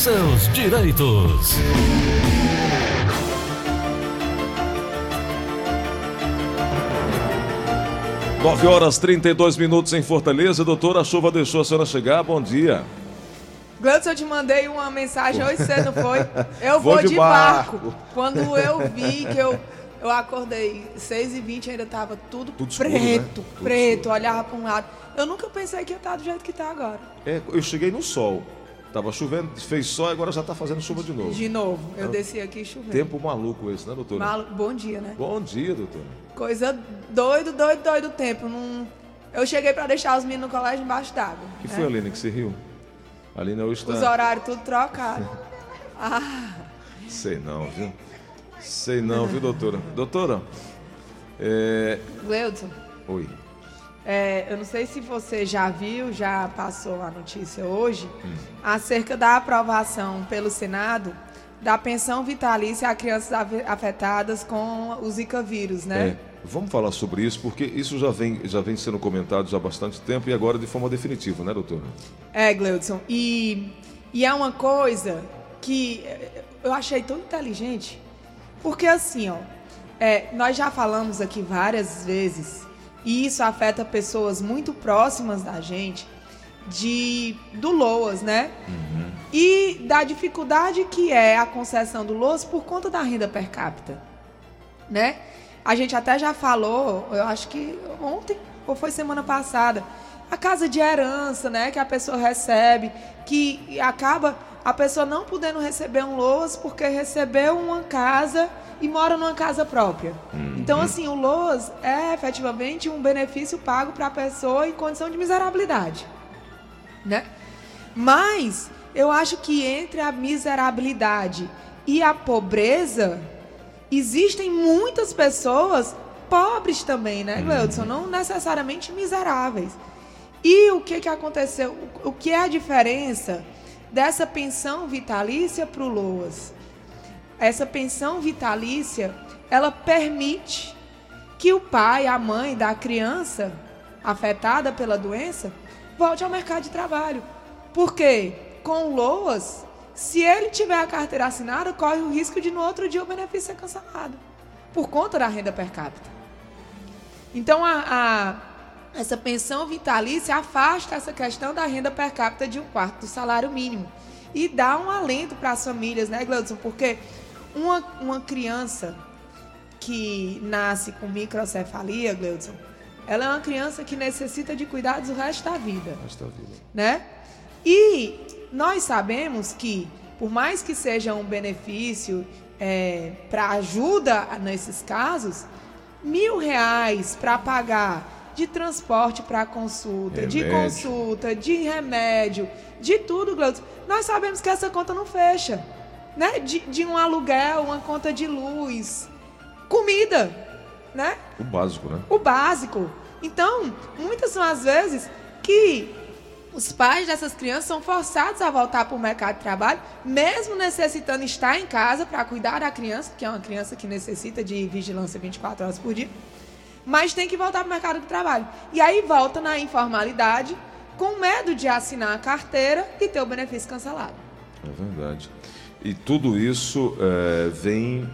seus direitos. Nove horas 32 minutos em Fortaleza. Doutora, a chuva deixou a senhora chegar. Bom dia. Gleudson, eu te mandei uma mensagem hoje cedo, foi? Eu Vou vou, de de, barco. barco. Quando eu vi que eu, eu acordei 6h20, ainda tava tudo, Tudo escuro, preto, né? Tudo preto, escuro. olhava para um lado. Eu nunca pensei que ia estar do jeito que tá agora. É, eu cheguei no sol. Tava chovendo, fez sol e agora já tá fazendo chuva de novo. De novo, eu É um desci aqui chovendo. Tempo maluco esse, né, doutora? Malu- Bom dia, né? Bom dia, doutora. Coisa doido, doido, doido o tempo. Não... Eu cheguei para deixar os meninos no colégio embaixo d'água. que né? foi, Aline, que você riu? Aline hoje Os tá... horários tudo trocados. Ah, Sei não, viu? Sei não, viu, doutora? Doutora, é... Gleudson, Oi. É, eu não sei se você já viu, já passou a notícia hoje, Hum. acerca da aprovação pelo Senado da pensão vitalícia a crianças afetadas com o Zika vírus, né? É, vamos falar sobre isso, porque isso já vem, já vem sendo comentado já há bastante tempo e agora de forma definitiva, né, doutora? É, Gleudson. E, e é uma coisa que eu achei tão inteligente, porque assim, ó, é, nós já falamos aqui várias vezes, e isso afeta pessoas muito próximas da gente, de do LOAS, né? E da dificuldade que é a concessão do LOAS por conta da renda per capita, né? A gente até já falou, eu acho que ontem ou foi semana passada, a casa de herança, né, que a pessoa recebe, que acaba a pessoa não podendo receber um LOAS porque recebeu uma casa e mora numa casa própria. Então, assim, o LOAS é efetivamente um benefício pago para a pessoa em condição de miserabilidade, né? Mas eu acho que entre a miserabilidade e a pobreza, existem muitas pessoas pobres também, né, Gleudson? Não necessariamente miseráveis. E o que, que aconteceu? O que é a diferença dessa pensão vitalícia para o LOAS? Essa pensão vitalícia, ela permite que o pai, a mãe da criança afetada pela doença volte ao mercado de trabalho. Porque com o LOAS, se ele tiver a carteira assinada, corre o risco de no outro dia o benefício ser cancelado por conta da renda per capita. Então a, a- essa pensão vitalícia afasta essa questão da renda per capita de um quarto do salário mínimo e dá um alento para as famílias, né, Gleudson? Porque uma, uma criança que nasce com microcefalia, Gleudson, ela é uma criança que necessita de cuidados o resto da vida Esta vida. né? E nós sabemos que, por mais que seja um benefício para ajuda nesses casos, mil reais para pagar de transporte para consulta, de Remédio. consulta, de remédio, de tudo, Gleudson, nós sabemos que essa conta não fecha, né? De, de um aluguel, uma conta de luz, comida, né? O básico, né? o básico. Então, muitas são as vezes que os pais dessas crianças são forçados a voltar para o mercado de trabalho, mesmo necessitando estar em casa para cuidar da criança, que é uma criança que necessita de vigilância 24 horas por dia, mas tem que voltar para o mercado de trabalho. E aí volta na informalidade, com medo de assinar a carteira e ter o benefício cancelado. É verdade. E tudo isso é, vem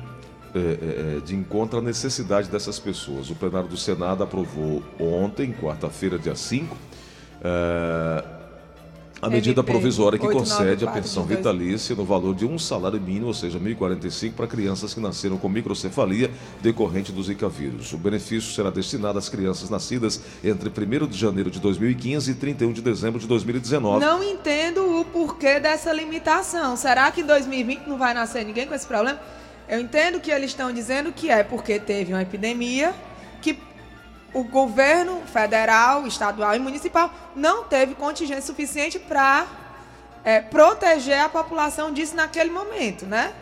é, é, é, de encontro à necessidade dessas pessoas. O plenário do Senado aprovou ontem, quarta-feira, dia 5, é, a medida MP provisória que 894 concede a pensão vitalícia no valor de um salário mínimo, ou seja, R$ 1.045, para crianças que nasceram com microcefalia decorrente do Zika vírus. O benefício será destinado às crianças nascidas entre 1 de janeiro de 2015 e 31 de dezembro de 2019. Não entendo o porquê dessa limitação. Será que em 2020 não vai nascer ninguém com esse problema? Eu entendo que eles estão dizendo que é porque teve uma epidemia, o governo federal, estadual e municipal não teve contingente suficiente para proteger a população disso naquele momento, né?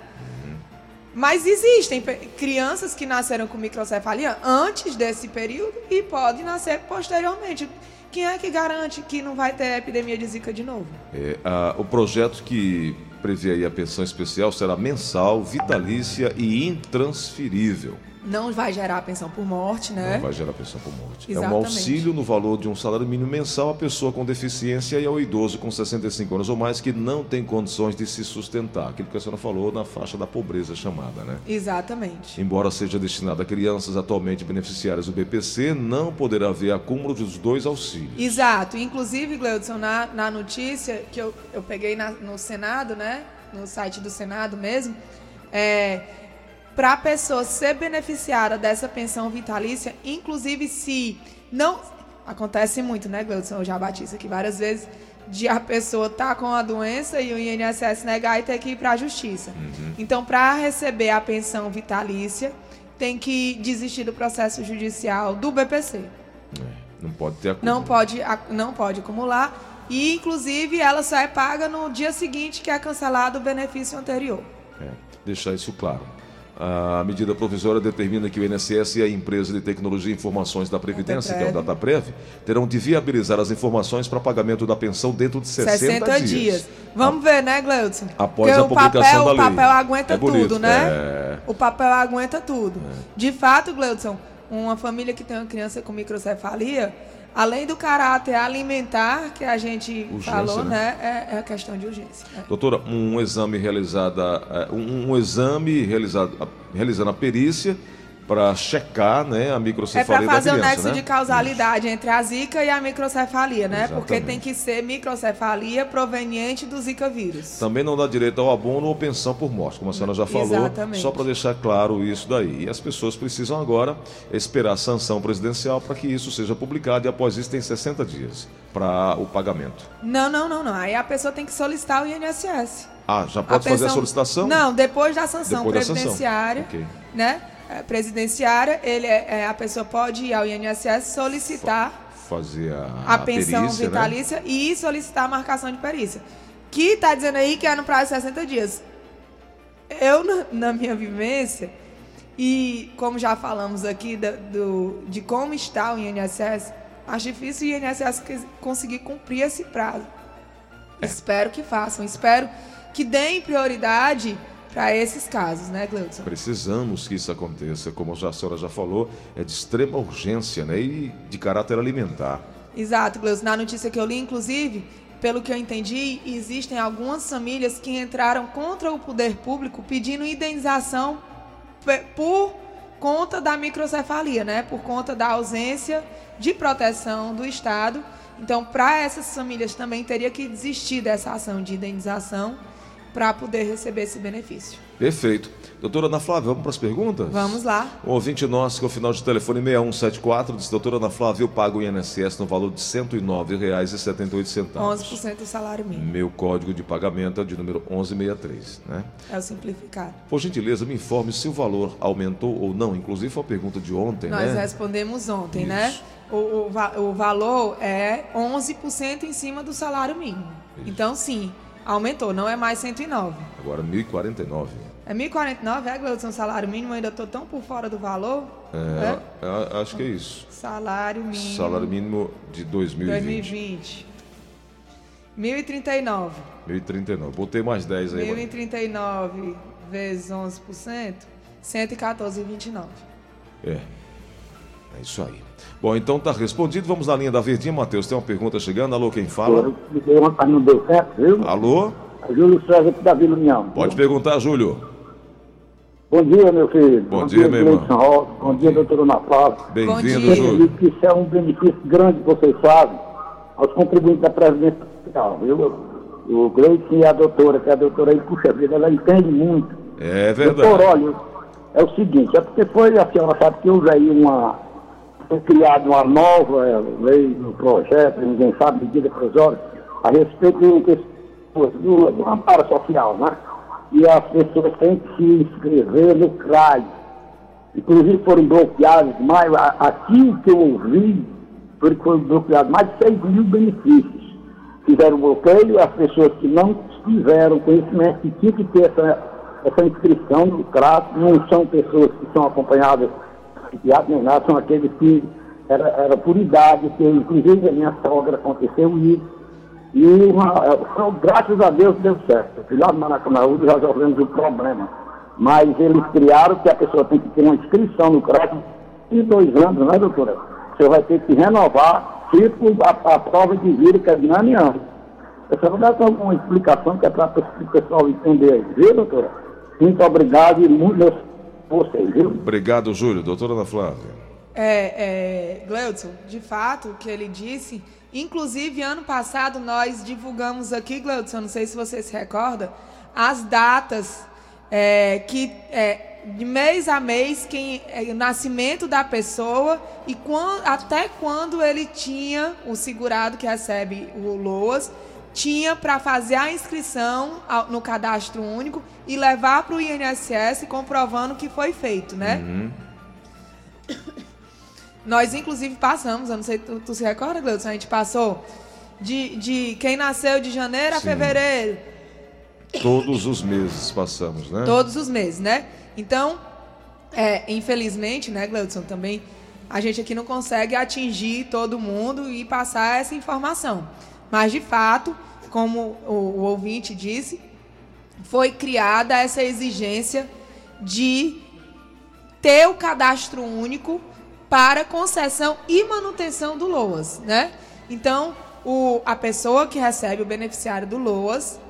Mas existem crianças que nasceram com microcefalia antes desse período e podem nascer posteriormente. Quem é que garante que não vai ter epidemia de Zika de novo? É, a- o projeto que prevê aí a pensão especial será mensal, vitalícia e intransferível. Não vai gerar pensão por morte, né? Não vai gerar pensão por morte. É um Exatamente. auxílio no valor de um salário mínimo mensal à pessoa com deficiência e ao idoso com 65 anos ou mais que não tem condições de se sustentar. Aquilo que a senhora falou na faixa da pobreza chamada, né? Exatamente. Embora seja destinado a crianças atualmente beneficiárias do BPC, não poderá haver acúmulo dos dois auxílios. Exato. Inclusive, Gleudson, na, na notícia que eu, eu peguei na- no Senado, né? No site do Senado mesmo, é, para a pessoa ser beneficiária dessa pensão vitalícia, inclusive se não. Acontece muito, né, Gleudson? Eu já bati isso aqui várias vezes. De a pessoa estar com a doença e o INSS negar e ter que ir para a justiça. Então, para receber a pensão vitalícia, tem que desistir do processo judicial do BPC. É, Não pode ter acúmulo. Não pode, não pode acumular. E, inclusive, ela só é paga no dia seguinte que é cancelado o benefício anterior. É, deixar isso claro. A medida provisória determina que o INSS e a empresa de tecnologia e informações da Previdência, que é o Dataprev. Terão de viabilizar as informações para pagamento da pensão dentro de 60, 60 dias. Vamos ver, né, Gleudson? Após Porque a o publicação papel, da o lei. papel aguenta É bonito, tudo, né? é. O papel aguenta tudo. De fato, Gleudson, uma família que tem uma criança com microcefalia, além do caráter alimentar que a gente Urgência, falou, né? né? É, é a questão de urgência. né? Doutora, um exame realizado, é, um, um exame realizado, realizando a perícia para checar né, a É para microcefalia fazer da o criança, nexo né? de causalidade entre a zika e a microcefalia, né? Porque Exatamente. tem que ser microcefalia proveniente do zika vírus. Também não dá direito ao abono ou pensão por morte, como a senhora já falou, Exatamente. só para deixar claro isso daí. E as pessoas precisam agora esperar a sanção presidencial para que isso seja publicado e após isso tem 60 dias para o pagamento. Não, não, não, não. Aí a pessoa tem que solicitar o INSS. Ah, já pode fazer a pensão- solicitação? Não, depois da sanção Depois da sanção. presidenciária, Ok. né? É, Presidenciária, ele é, é, a pessoa pode ir ao INSS solicitar Fazer a, a pensão perícia, né? vitalícia e solicitar a marcação de perícia. Que está dizendo aí que é no prazo de 60 dias. Eu, na, na minha vivência, e como já falamos aqui da- do, de como está o INSS, acho difícil o INSS conseguir cumprir esse prazo. É. Espero que façam, espero que deem prioridade para esses casos, né, Gleudson? Precisamos que isso aconteça, como a senhora já falou, é de extrema urgência né? e de caráter alimentar. Exato, Gleus. Na notícia que eu li, inclusive, pelo que eu entendi, existem algumas famílias que entraram contra o poder público pedindo indenização por conta da microcefalia, né? Por conta da ausência de proteção do Estado. Então, para essas famílias também teria que desistir dessa ação de indenização para poder receber esse benefício. Perfeito. Doutora Ana Flávia, vamos para as perguntas? Vamos lá. Um ouvinte nosso que é o final de telefone 6174 disse, doutora Ana Flávia, eu pago o INSS no valor de R$ 109,78. 11% do salário mínimo. Meu código de pagamento é de número 1163, né? É o simplificado. Por gentileza, me informe se o valor aumentou ou não. Inclusive foi a pergunta de ontem, Nós né? respondemos ontem, né? Isso. O, o, va- o valor é 11% em cima do salário mínimo. Então, sim, aumentou, não é mais 109. Agora 1049. É 1.049, é, Gleudson, salário mínimo? Ainda estou tão por fora do valor. É, a- acho que é isso. Salário mínimo. Salário mínimo de 2020. 2020. 1.039. 1039. Botei mais 10 aí. mano. 1.039 vezes 11%, 114,29. É. É isso aí. Bom, então tá respondido. Vamos na linha da Verdinha, Matheus. Tem uma pergunta chegando. Alô, quem fala? Eu ontem, não deu certo, viu? Alô? Júlio César aqui da Vila União. Pode perguntar, Júlio. Bom dia, meu filho. Bom dia, meu irmão. Rosa. Bom dia, doutora Ana Flávia. Bem-vindo, dia. Eu Júlio. acredito que isso é um benefício grande que vocês fazem aos contribuintes da Previdência Social, viu? O Gleison e a doutora, que é a doutora aí, puxa vida, ela entende muito. É Doutor, verdade. olha, é o seguinte, é porque foi, a senhora sabe que houve aí uma, foi criada uma nova lei no projeto, ninguém sabe, medida provisória, a respeito do, do, do amparo social, né? E as pessoas têm que se inscrever no CRAI. Inclusive foram bloqueados mais, aqui que eu ouvi, foram bloqueados mais de 6 mil benefícios. Fizeram bloqueio, as pessoas que não tiveram conhecimento que tinha que ter essa, essa inscrição no CRAS, não são pessoas que são acompanhadas psiquiatra nem nada, são aqueles que era, era por idade, que inclusive a minha sogra aconteceu isso. E uma, graças a Deus deu certo. Fui lá no Maracanãú já resolvemos o problema. Mas eles criaram que a pessoa tem que ter uma inscrição no CRAS de dois anos, né, doutora? Você vai ter que renovar, tipo a, a prova de vida que é de em ano. Você vai dar alguma explicação que é para o pessoal entender aí, viu, doutora? Muito obrigado e muito vocês, viu? Obrigado, Júlio. Doutora Ana Flávia. É, é, Gleudson, de fato, o que ele disse Inclusive, ano passado, nós divulgamos aqui, Gleudson, não sei se você se recorda, as datas é, que é, de mês a mês quem, é, o nascimento da pessoa e quando, até quando ele tinha o segurado que recebe o LOAS tinha para fazer a inscrição no cadastro único e levar para o INSS comprovando que foi feito, né? Uhum. Nós, inclusive, passamos, eu não sei, tu, tu se recorda, Gleudson? A gente passou de, de quem nasceu de janeiro a fevereiro. Todos os meses passamos, né? Todos os meses, né? Então, é, infelizmente, né, Gleudson, também a gente aqui não consegue atingir todo mundo e passar essa informação. Mas, de fato, como o, o ouvinte disse, foi criada essa exigência de ter o cadastro único para concessão e manutenção do LOAS, né? Então, o, a pessoa que recebe o beneficiário do LOAS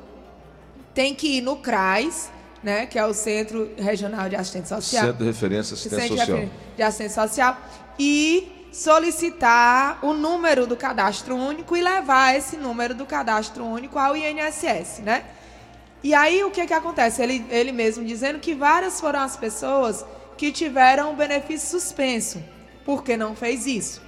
tem que ir no CRAS, né, que é o Centro Regional de Assistência Social. Centro de Referência Assistência Social. De, de Assistência Social e solicitar o número do cadastro único e levar esse número do cadastro único ao INSS, né? E aí o que que acontece? Ele, ele mesmo dizendo que várias foram as pessoas que tiveram o benefício suspenso porque não fez isso.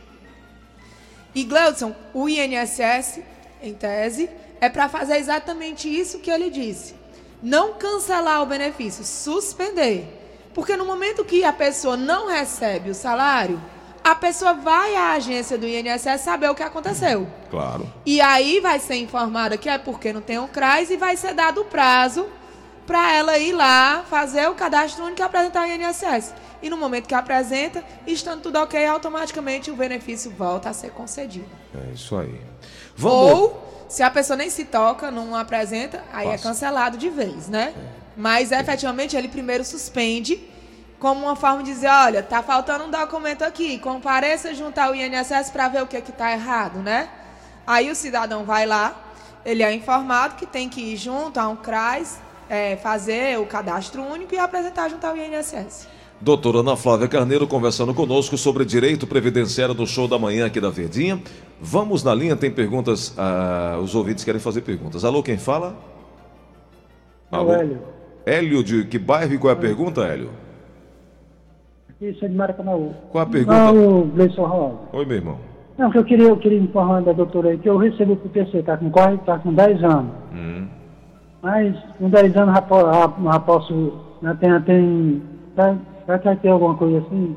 E Gleudson, o INSS, em tese, é para fazer exatamente isso que ele disse. Não cancelar o benefício, suspender. Porque no momento que a pessoa não recebe o salário, a pessoa vai à agência do INSS saber o que aconteceu. Claro. E aí vai ser informada que é porque não tem o CRAS e vai ser dado o prazo para ela ir lá fazer o cadastro único e apresentar o INSS e no momento que apresenta, estando tudo ok, automaticamente o benefício volta a ser concedido. É isso aí. Vamos... Ou, se a pessoa nem se toca, não apresenta, aí é Passa. é cancelado de vez, né? É. Mas efetivamente ele primeiro suspende como uma forma de dizer, olha, tá faltando um documento aqui, compareça junto ao INSS para ver o que é que tá errado, né? Aí o cidadão vai lá, ele é informado que tem que ir junto a um CRAS, é, fazer o cadastro único e apresentar junto ao INSS. Doutora Ana Flávia Carneiro conversando conosco sobre direito previdenciário do show da manhã aqui da Verdinha. Vamos na linha, tem perguntas, ah, os ouvintes querem fazer perguntas. Alô, quem fala? Alô? Hélio. Hélio, de que bairro e qual é a pergunta, Hélio? Isso é de Maracanã. Qual a pergunta? Não, Gleison Rosa. Oi, meu irmão. Não, que eu queria, eu queria informar da doutora aí que eu recebi o PPC, tá com quase, tá com 10 anos. Hum. Mas com 10 anos já, já, já posso, já tem, tem, tá, Será que vai ter alguma coisa assim?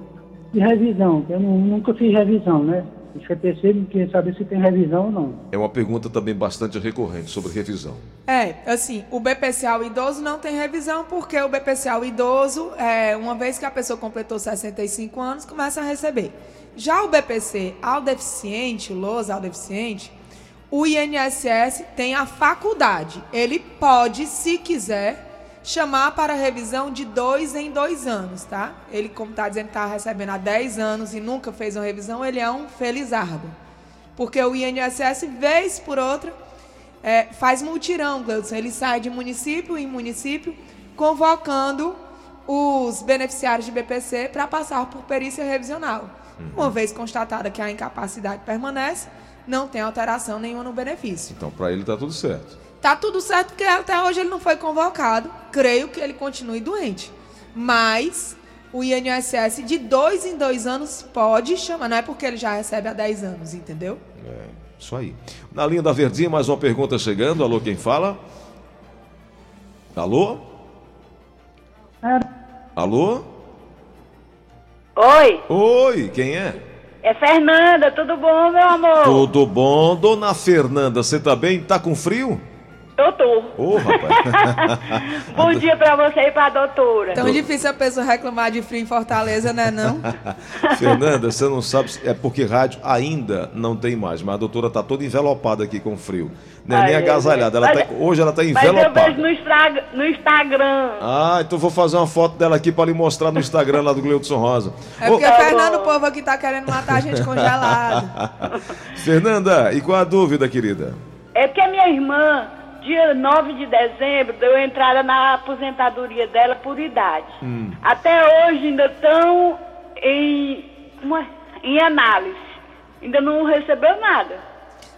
De revisão, eu não, nunca fiz revisão, né? O CPC não quer saber se tem revisão ou não. É uma pergunta também bastante recorrente sobre revisão. É, assim, o BPCA idoso não tem revisão porque o BPCA idoso, é, uma vez que a pessoa completou 65 anos, começa a receber. Já o BPC ao deficiente, o LOS ao deficiente, o INSS tem a faculdade. Ele pode, se quiser, chamar para revisão de dois em dois anos, tá? Ele, como está dizendo, está recebendo há 10 anos e nunca fez uma revisão, ele é um felizardo. Porque o INSS, vez por outra, é, faz multirão, Gleudson. Ele sai de município em município, convocando os beneficiários de BPC para passar por perícia revisional. Uhum. Uma vez constatada que a incapacidade permanece, não tem alteração nenhuma no benefício. Então, para ele está tudo certo. Tá tudo certo porque até hoje ele não foi convocado. Creio que ele continue doente. Mas o INSS de dois em dois anos pode chamar. Não é porque ele já recebe há 10 anos, entendeu? É, isso aí. Na linha da Verdinha, mais uma pergunta chegando. Alô, quem fala? Alô? É. Alô? Oi. Oi, quem é? É Fernanda, tudo bom, meu amor? Tudo bom, dona Fernanda, você tá bem? Tá com frio? Doutor. Ô, rapaz. Bom dia pra você e pra doutora. Tão difícil a pessoa reclamar de frio em Fortaleza, né não? Fernanda, você não sabe, se- é porque rádio ainda não tem mais, mas a doutora tá toda envelopada aqui com frio. Não é nem agasalhada, ela mas- tá- hoje ela tá Mas eu envelopada. vejo no, Instra- no Instagram. Ah, então vou fazer uma foto dela aqui para lhe mostrar no Instagram lá do Gleudson Rosa. É porque o Fernando, o povo aqui tá querendo matar a gente congelado. Fernanda, e qual a dúvida, querida? É porque a minha irmã, dia 9 de dezembro, deu entrada na aposentadoria dela por idade. Hum. Até hoje ainda estão em, uma- em análise. Ainda não recebeu nada.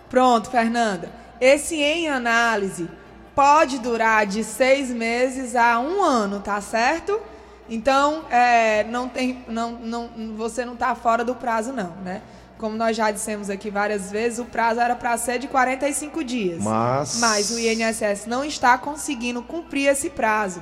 Pronto, Fernanda. Esse em análise pode durar de seis meses a um ano, tá certo? Então, é, não tem, não, não, você não está fora do prazo, não, né? Como nós já dissemos aqui várias vezes, o prazo era para ser de 45 dias. Mas- Mas o INSS não está conseguindo cumprir esse prazo.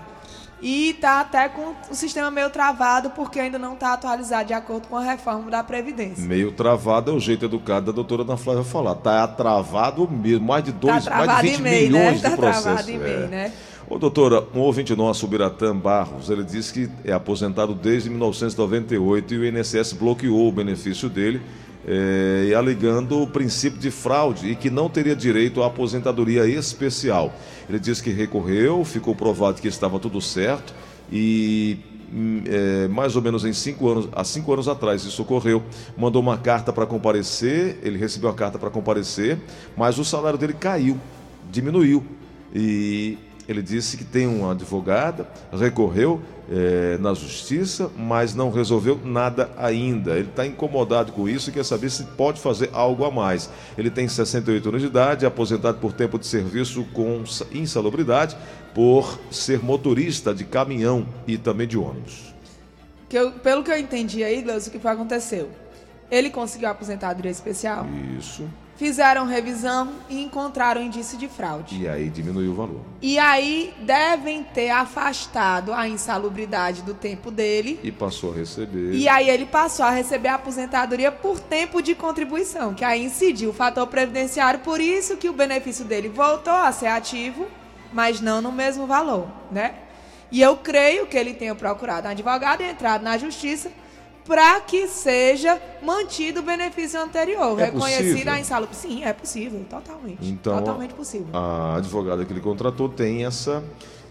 E está até com o sistema meio travado, porque ainda não está atualizado de acordo com a reforma da Previdência. Meio travado é o jeito educado da doutora Ana Flávia falar. Tá travado mesmo, mais de dois, tá mais travado de 20 em meio, milhões né? de Tá processos. travado em é. meio, né? Ô, doutora, um ouvinte nosso, o Biratã Barros, ele disse que é aposentado desde 1998 e o INSS bloqueou o benefício dele, e alegando o princípio de fraude e que não teria direito à aposentadoria especial. Ele disse que recorreu, ficou provado que estava tudo certo e eh, mais ou menos em cinco anos, há cinco anos atrás isso ocorreu, mandou uma carta para comparecer, ele recebeu a carta para comparecer, mas o salário dele caiu, diminuiu e ele disse que tem uma advogada, recorreu eh, na justiça, mas não resolveu nada ainda. Ele está incomodado com isso e quer saber se pode fazer algo a mais. Ele tem 68 anos de idade, é aposentado por tempo de serviço com sa- insalubridade, por ser motorista de caminhão e também de ônibus. Que eu- pelo que eu entendi aí, Gleus, o que foi aconteceu? Ele conseguiu a aposentadoria especial, Isso. Fizeram revisão e encontraram indício de fraude. E aí diminuiu o valor. E aí devem ter afastado a insalubridade do tempo dele. E passou a receber. E aí ele passou a receber a aposentadoria por tempo de contribuição, que aí incidiu o fator previdenciário, por isso que o benefício dele voltou a ser ativo, mas não no mesmo valor, né? E eu creio que ele tenha procurado um advogado e entrado na justiça para que seja mantido o benefício anterior, É reconhecida a insalubridade. Sim, é possível, totalmente. Então, totalmente possível. A advogada que ele contratou tem essa.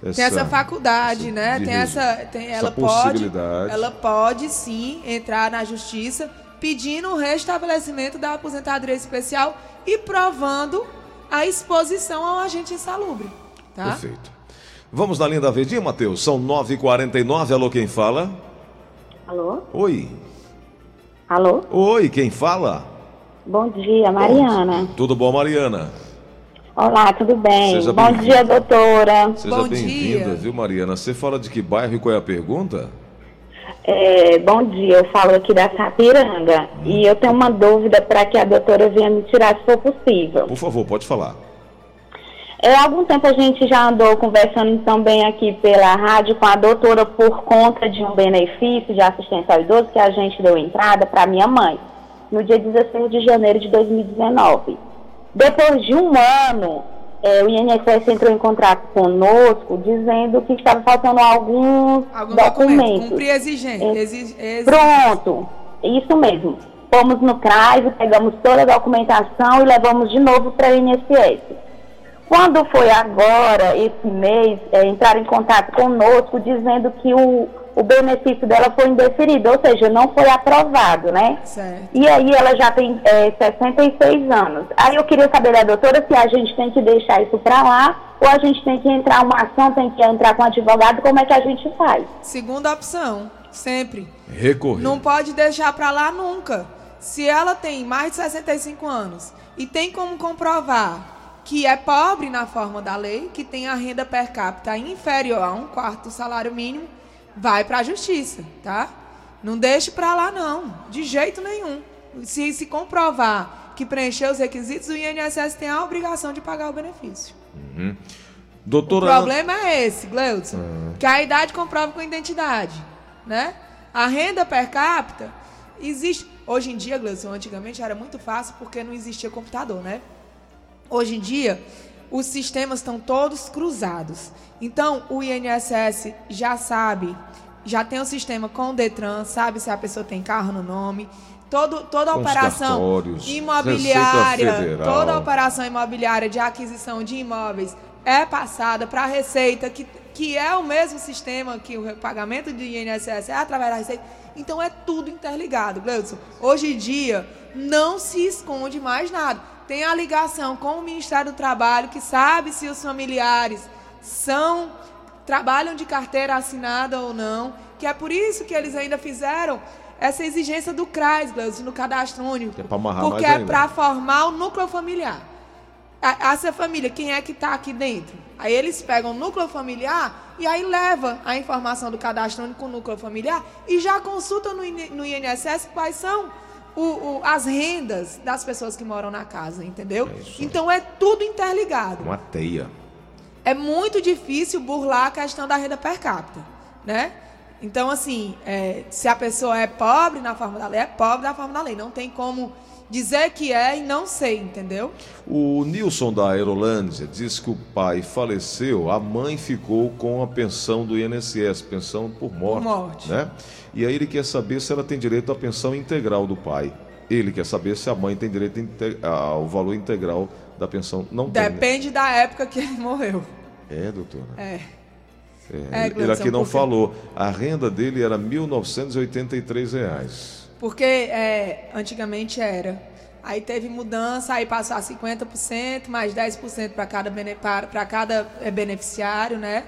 Tem essa faculdade, essa- né? Tem essa, tem, essa ela pode, ela pode sim entrar na justiça pedindo o restabelecimento da aposentadoria especial e provando a exposição ao agente insalubre, tá? Perfeito. Vamos na linha verdinha, Matheus. São 9h49. Alô, quem fala? Alô? Oi. Alô? Oi, quem fala? Bom dia, Mariana. Tudo bom, Mariana? Olá, tudo bem? Seja Bom dia, doutora. Seja Bom bem-vinda, dia. viu, Mariana? Você fala de que bairro e qual é a pergunta? É, bom dia, eu falo aqui da Sapiranga e eu tenho uma dúvida para que a doutora venha me tirar se for possível. Por favor, pode falar. É, há algum tempo a gente já andou conversando também aqui pela rádio com a doutora por conta de um benefício de assistência ao idoso que a gente deu entrada para minha mãe, no dia 16 de janeiro de 2019. Depois de um ano, é, o INSS entrou em contato conosco dizendo que estava faltando alguns Algum documento, documentos. cumprir exigência. É. exi- exi- Pronto, isso mesmo. Fomos no CRAS, pegamos toda a documentação e levamos de novo para o INSS. Quando foi agora, esse mês, é, entraram em contato conosco dizendo que o, o benefício dela foi indeferido, ou seja, não foi aprovado, né? Certo. E aí ela já tem é, 66 anos. Aí eu queria saber da doutora se a gente tem que deixar isso para lá ou a gente tem que entrar uma ação, tem que entrar com advogado, como é que a gente faz? Segunda opção, sempre. Recorrer. Não pode deixar pra lá nunca. Se ela tem mais de 65 anos e tem como comprovar que é pobre na forma da lei, que tem a renda per capita inferior a um quarto do salário mínimo, vai pra justiça, tá? Não deixe pra lá não, de jeito nenhum. Se se comprovar que preencheu os requisitos, o INSS tem a obrigação de pagar o benefício. O Doutora. problema é esse, Gleudson. Que a idade comprova com identidade, né? A renda per capita existe... Hoje em dia, Gleudson, antigamente era muito fácil porque não existia computador, né? Hoje em dia, os sistemas estão todos cruzados. Então, o INSS já sabe, já tem o um sistema com o Detran, sabe se a pessoa tem carro no nome, todo, toda a operação imobiliária, toda a operação imobiliária de aquisição de imóveis é passada para a Receita, que, que é o mesmo sistema que o pagamento do INSS é através da Receita. Então é tudo interligado, Gleudson. Hoje em dia não se esconde mais nada. Tem a ligação com o Ministério do Trabalho, que sabe se os familiares são trabalham de carteira assinada ou não, que é por isso que eles ainda fizeram essa exigência do CRAS, no cadastro único. É porque é para formar o núcleo familiar. A- Essa família, quem é que está aqui dentro? Aí eles pegam o núcleo familiar e aí leva a informação do cadastro único com o núcleo familiar e já no, IN- no INSS quais são o- o- as rendas das pessoas que moram na casa, entendeu? É isso então é tudo interligado. Uma teia. É muito difícil burlar a questão da renda per capita, né? Então, assim, é, se a pessoa é pobre na forma da lei, é pobre na forma da lei. Não tem como dizer que é e não sei, entendeu? O Nilson da Aerolândia diz que o pai faleceu, a mãe ficou com a pensão do INSS, pensão por morte. Morte. Né? E aí ele quer saber se ela tem direito à pensão integral do pai. Ele quer saber se a mãe tem direito ao valor integral da pensão. Não tem. né? Depende da época que ele morreu. É, doutora. É. É, É, ele aqui não falou. A renda dele era 1.983 reais. Porque é, antigamente era. Aí teve mudança, aí passou a 50%, mais 10% para cada, bene, para cada é, beneficiário, né?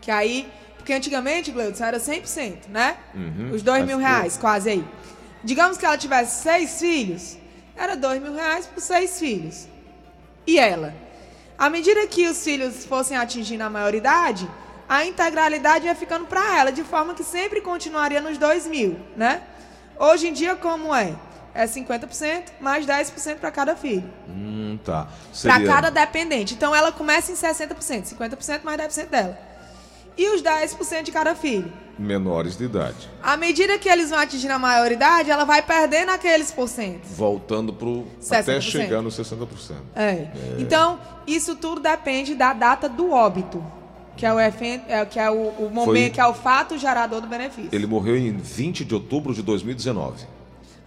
Que aí. Porque antigamente, Gleudson, era 100%, né? Uhum. Os dois mil reais, quase aí. Digamos que ela tivesse seis filhos, era dois mil reais por seis filhos. E ela? À medida que os filhos fossem atingindo a maioridade, a integralidade ia ficando para ela, de forma que sempre continuaria nos dois mil, né? Hoje em dia, como é? É 50% mais 10% para cada filho. Hum, tá. Para Seria- cada dependente. Então ela começa em 60%, 50% mais 10% dela. E os 10% de cada filho. menores de idade. À medida que eles vão atingindo a maioridade, ela vai perdendo aqueles porcentos. Voltando pro. até 60%. chegar nos 60%. É. Então, isso tudo depende da data do óbito, que é o, é, que é o, o momento, Foi- que é o fato gerador do benefício. Ele morreu em 20 de outubro de 2019.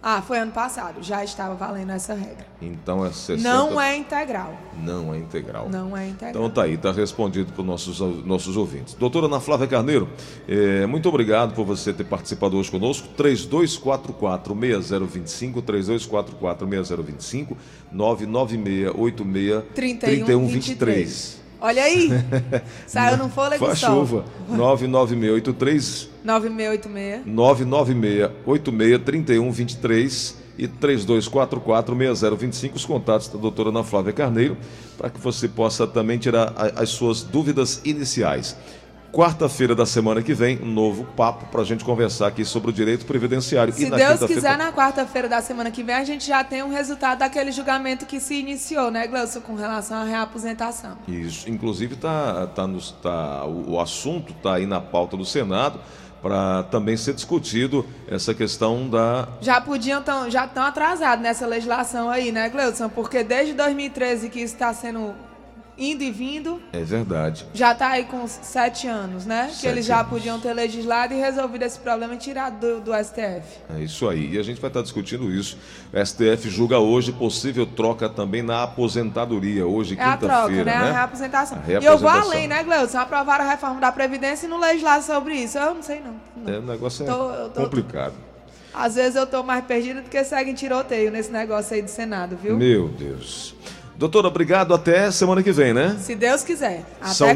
Ah, foi ano passado, já estava valendo essa regra. Então é 60. Não é integral. Não é integral. Não é integral. Então tá aí, tá respondido para os nossos, nossos ouvintes. Doutora Ana Flávia Carneiro, eh, muito obrigado por você ter participado hoje conosco. 3244-6025, 3244-6025, 99686-3123. Olha aí, saiu num fôlego Faz só. chuva. 99683 9686. 996-86-3123 e 3244-6025, os contatos da doutora Ana Flávia Carneiro, para que você possa também tirar as suas dúvidas iniciais. Quarta-feira da semana que vem, um novo papo para a gente conversar aqui sobre o direito previdenciário. Se e Deus quiser, na quarta-feira da semana que vem, a gente já tem um resultado daquele julgamento que se iniciou, né, Gleuson, com relação à reaposentação. Isso, inclusive tá, tá nos, tá, o, o assunto está aí na pauta do Senado para também ser discutido essa questão da Já podiam, tão, já estão atrasados nessa legislação aí, né, Gleudson? Porque desde 2013 que isso está sendo indo e vindo, é verdade. já está aí com sete anos, né? que Sete eles já anos. podiam ter legislado e resolvido esse problema e tirado do, do STF. É isso aí. E a gente vai estar discutindo isso. O STF julga hoje possível troca também na aposentadoria, hoje, É a troca, quinta-feira, né? né? A reaposentação. A E eu vou além, né, Gleudson? Aprovaram a reforma da Previdência e não legislaram sobre isso. Eu não sei, não. Não. É, o negócio é Tô- tô- complicado. Às vezes eu tô mais perdida do que segue em tiroteio nesse negócio aí do Senado, viu? Meu Deus. Doutora, obrigado. Até semana que vem, né? Se Deus quiser. Até São